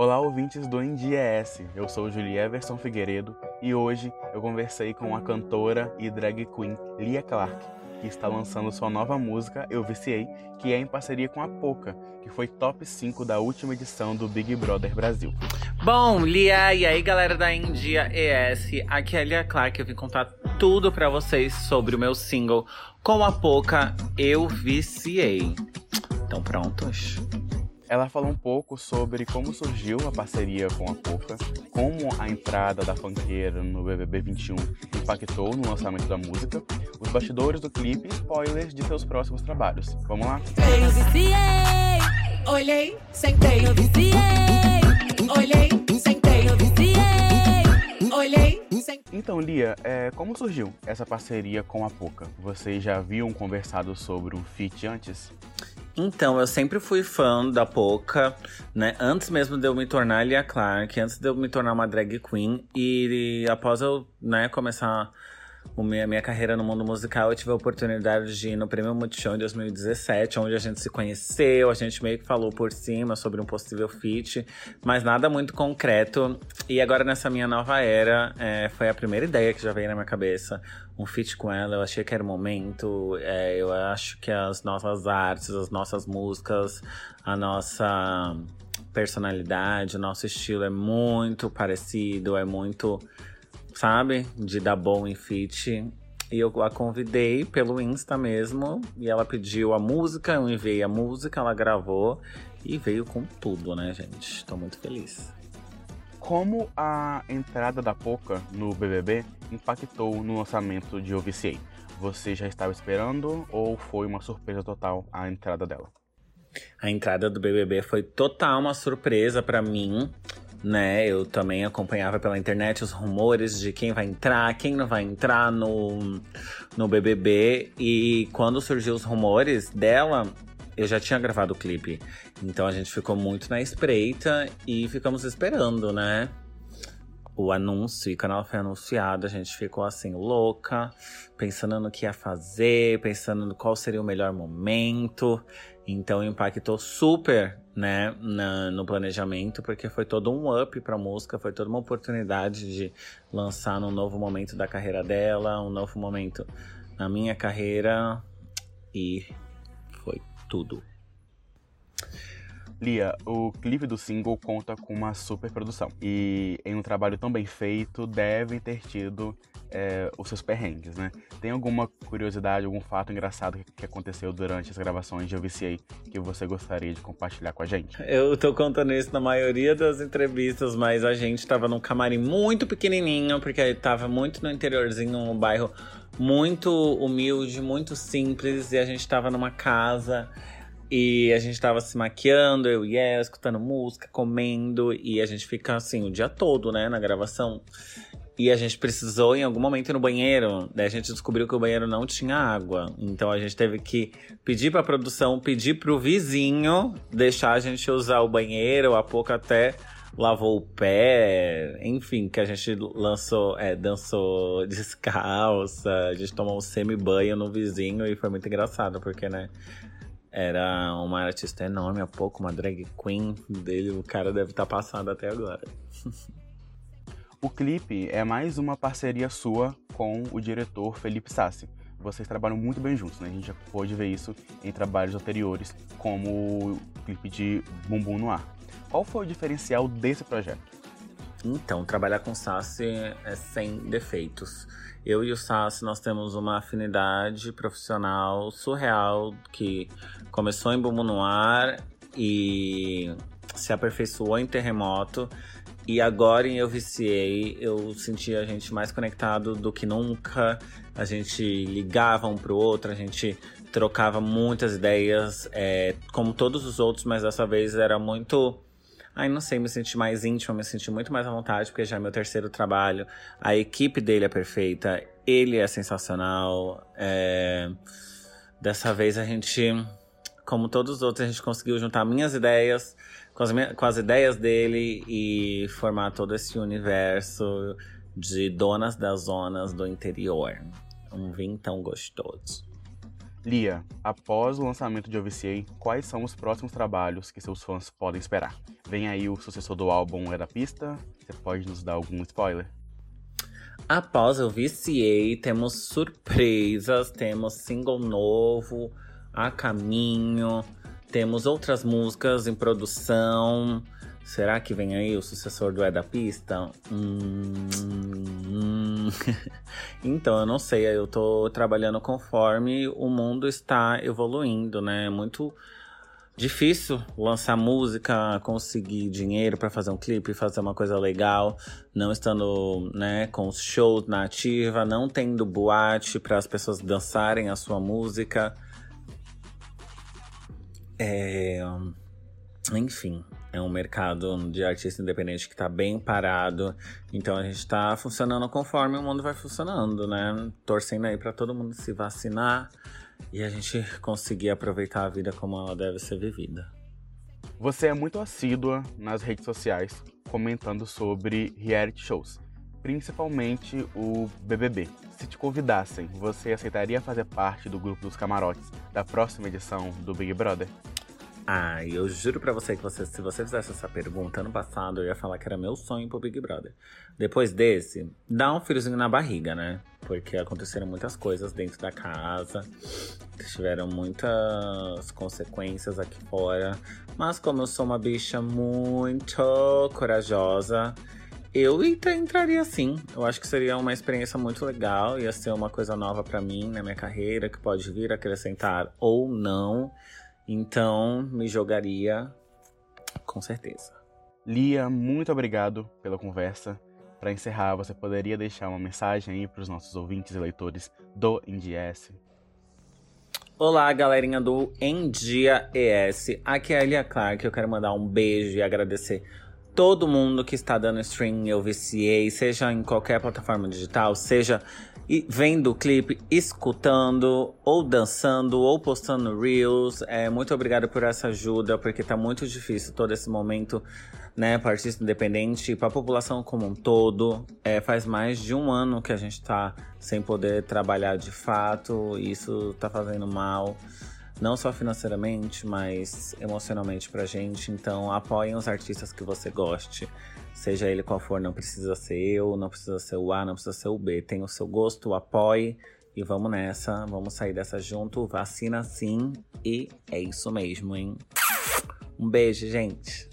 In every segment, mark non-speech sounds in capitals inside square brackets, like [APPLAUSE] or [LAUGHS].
Olá, ouvintes do NDES. Eu sou Julie Everson Figueiredo e hoje eu conversei com a cantora e drag queen Lia Clark, que está lançando sua nova música Eu Viciei, que é em parceria com a Poca, que foi top 5 da última edição do Big Brother Brasil. Bom, Lia, e aí galera da India ES, aqui é a Lia Clark, eu vim contar tudo para vocês sobre o meu single com a Poca Eu Viciei. Estão prontos? Ela fala um pouco sobre como surgiu a parceria com a Poca, como a entrada da funkeira no BBB 21 impactou no lançamento da música, os bastidores do clipe e spoilers de seus próximos trabalhos. Vamos lá? Eu viciei, olhei, sentei, eu viciei, olhei, sentei, eu viciei, olhei, sentei. Então, Lia, é, como surgiu essa parceria com a Poca? Vocês já haviam conversado sobre um feat antes? Então, eu sempre fui fã da Poca, né? Antes mesmo de eu me tornar Lia Clark, antes de eu me tornar uma drag queen. E, após eu né, começar a minha, minha carreira no mundo musical, eu tive a oportunidade de ir no Prêmio Multishow em 2017, onde a gente se conheceu, a gente meio que falou por cima sobre um possível feat, mas nada muito concreto. E agora, nessa minha nova era, é, foi a primeira ideia que já veio na minha cabeça um feat com ela, eu achei que era o momento. É, eu acho que as nossas artes, as nossas músicas, a nossa personalidade, o nosso estilo é muito parecido, é muito, sabe, de dar bom em feat. E eu a convidei pelo Insta mesmo, e ela pediu a música, eu enviei a música, ela gravou e veio com tudo, né, gente? Tô muito feliz. Como a entrada da Poca no BBB impactou no lançamento de OVCA? Você já estava esperando ou foi uma surpresa total a entrada dela? A entrada do BBB foi total uma surpresa para mim, né? Eu também acompanhava pela internet os rumores de quem vai entrar, quem não vai entrar no, no BBB. E quando surgiu os rumores dela, eu já tinha gravado o clipe. Então a gente ficou muito na espreita e ficamos esperando, né? o anúncio, e quando ela foi anunciada, a gente ficou assim, louca, pensando no que ia fazer, pensando no qual seria o melhor momento. Então impactou super, né, na, no planejamento, porque foi todo um up pra música, foi toda uma oportunidade de lançar num novo momento da carreira dela, um novo momento na minha carreira. E foi tudo. Lia, o clipe do single conta com uma super produção. E em um trabalho tão bem feito, devem ter tido é, os seus perrengues, né? Tem alguma curiosidade, algum fato engraçado que aconteceu durante as gravações de Eu que você gostaria de compartilhar com a gente? Eu tô contando isso na maioria das entrevistas, mas a gente tava num camarim muito pequenininho, porque tava muito no interiorzinho, um bairro muito humilde, muito simples, e a gente tava numa casa e a gente tava se maquiando, eu e ela, escutando música, comendo. E a gente fica assim o dia todo, né, na gravação. E a gente precisou em algum momento ir no banheiro. Daí a gente descobriu que o banheiro não tinha água. Então a gente teve que pedir pra produção, pedir pro vizinho deixar a gente usar o banheiro. A pouco até lavou o pé. Enfim, que a gente lançou, é, dançou [LAUGHS] descalça. A gente tomou um semi-banho no vizinho e foi muito engraçado, porque, né? Era uma artista enorme há pouco, uma drag queen dele. O cara deve estar tá passado até agora. [LAUGHS] o clipe é mais uma parceria sua com o diretor Felipe Sassi. Vocês trabalham muito bem juntos, né? A gente já pôde ver isso em trabalhos anteriores, como o clipe de Bumbum no Ar. Qual foi o diferencial desse projeto? Então, trabalhar com Sassi é sem defeitos. Eu e o Sassi, nós temos uma afinidade profissional surreal que começou em Bumbum no Ar e se aperfeiçoou em Terremoto. E agora em Eu Viciei, eu senti a gente mais conectado do que nunca. A gente ligava um pro outro, a gente trocava muitas ideias, é, como todos os outros, mas dessa vez era muito Ai, não sei, me senti mais íntimo, me senti muito mais à vontade, porque já é meu terceiro trabalho. A equipe dele é perfeita, ele é sensacional. É... Dessa vez a gente, como todos os outros, a gente conseguiu juntar minhas ideias com as, com as ideias dele e formar todo esse universo de donas das zonas do interior. Um vinho tão gostoso. Lia, após o lançamento de OVCA, quais são os próximos trabalhos que seus fãs podem esperar? Vem aí o sucessor do álbum É da Pista? Você pode nos dar algum spoiler? Após o VCA, temos surpresas, temos single novo a caminho, temos outras músicas em produção. Será que vem aí o sucessor do É da Pista? Hum, hum. [LAUGHS] então, eu não sei, eu tô trabalhando conforme o mundo está evoluindo, né? É muito difícil lançar música, conseguir dinheiro para fazer um clipe, fazer uma coisa legal, não estando, né, com os shows na ativa, não tendo boate para as pessoas dançarem a sua música. É, enfim, é um mercado de artista independente que tá bem parado. Então a gente tá funcionando conforme o mundo vai funcionando, né? Torcendo aí para todo mundo se vacinar e a gente conseguir aproveitar a vida como ela deve ser vivida. Você é muito assídua nas redes sociais comentando sobre reality shows, principalmente o BBB. Se te convidassem, você aceitaria fazer parte do grupo dos camarotes da próxima edição do Big Brother? Ah, eu juro pra você que você, se você fizesse essa pergunta ano passado, eu ia falar que era meu sonho pro Big Brother. Depois desse, dá um friozinho na barriga, né? Porque aconteceram muitas coisas dentro da casa, tiveram muitas consequências aqui fora. Mas como eu sou uma bicha muito corajosa, eu entraria sim. Eu acho que seria uma experiência muito legal, ia ser uma coisa nova para mim na minha carreira, que pode vir acrescentar ou não. Então, me jogaria com certeza. Lia, muito obrigado pela conversa. Para encerrar, você poderia deixar uma mensagem aí para os nossos ouvintes e leitores do NDS? Olá, galerinha do Endia ES. Aqui é a Lia Clark. Eu quero mandar um beijo e agradecer todo mundo que está dando stream eu viciei, seja em qualquer plataforma digital, seja vendo o clipe, escutando, ou dançando, ou postando reels. É, muito obrigado por essa ajuda, porque tá muito difícil todo esse momento, né, para artista independente e para a população como um todo. É, faz mais de um ano que a gente tá sem poder trabalhar de fato, e isso tá fazendo mal. Não só financeiramente, mas emocionalmente pra gente. Então apoiem os artistas que você goste. Seja ele qual for, não precisa ser eu, não precisa ser o A, não precisa ser o B. Tem o seu gosto, apoie e vamos nessa. Vamos sair dessa junto. Vacina sim. E é isso mesmo, hein? Um beijo, gente.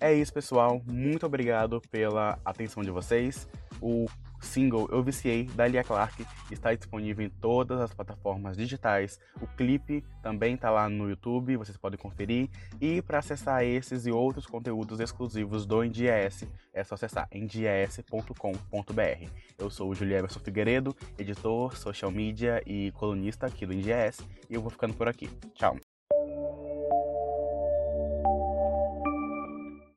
É isso, pessoal. Muito obrigado pela atenção de vocês. O single Eu Viciei, da Lia Clark, está disponível em todas as plataformas digitais. O clipe também está lá no YouTube, vocês podem conferir. E para acessar esses e outros conteúdos exclusivos do NDS, é só acessar nds.com.br. Eu sou o Julieverson Figueiredo, editor, social media e colunista aqui do NDS, e eu vou ficando por aqui. Tchau!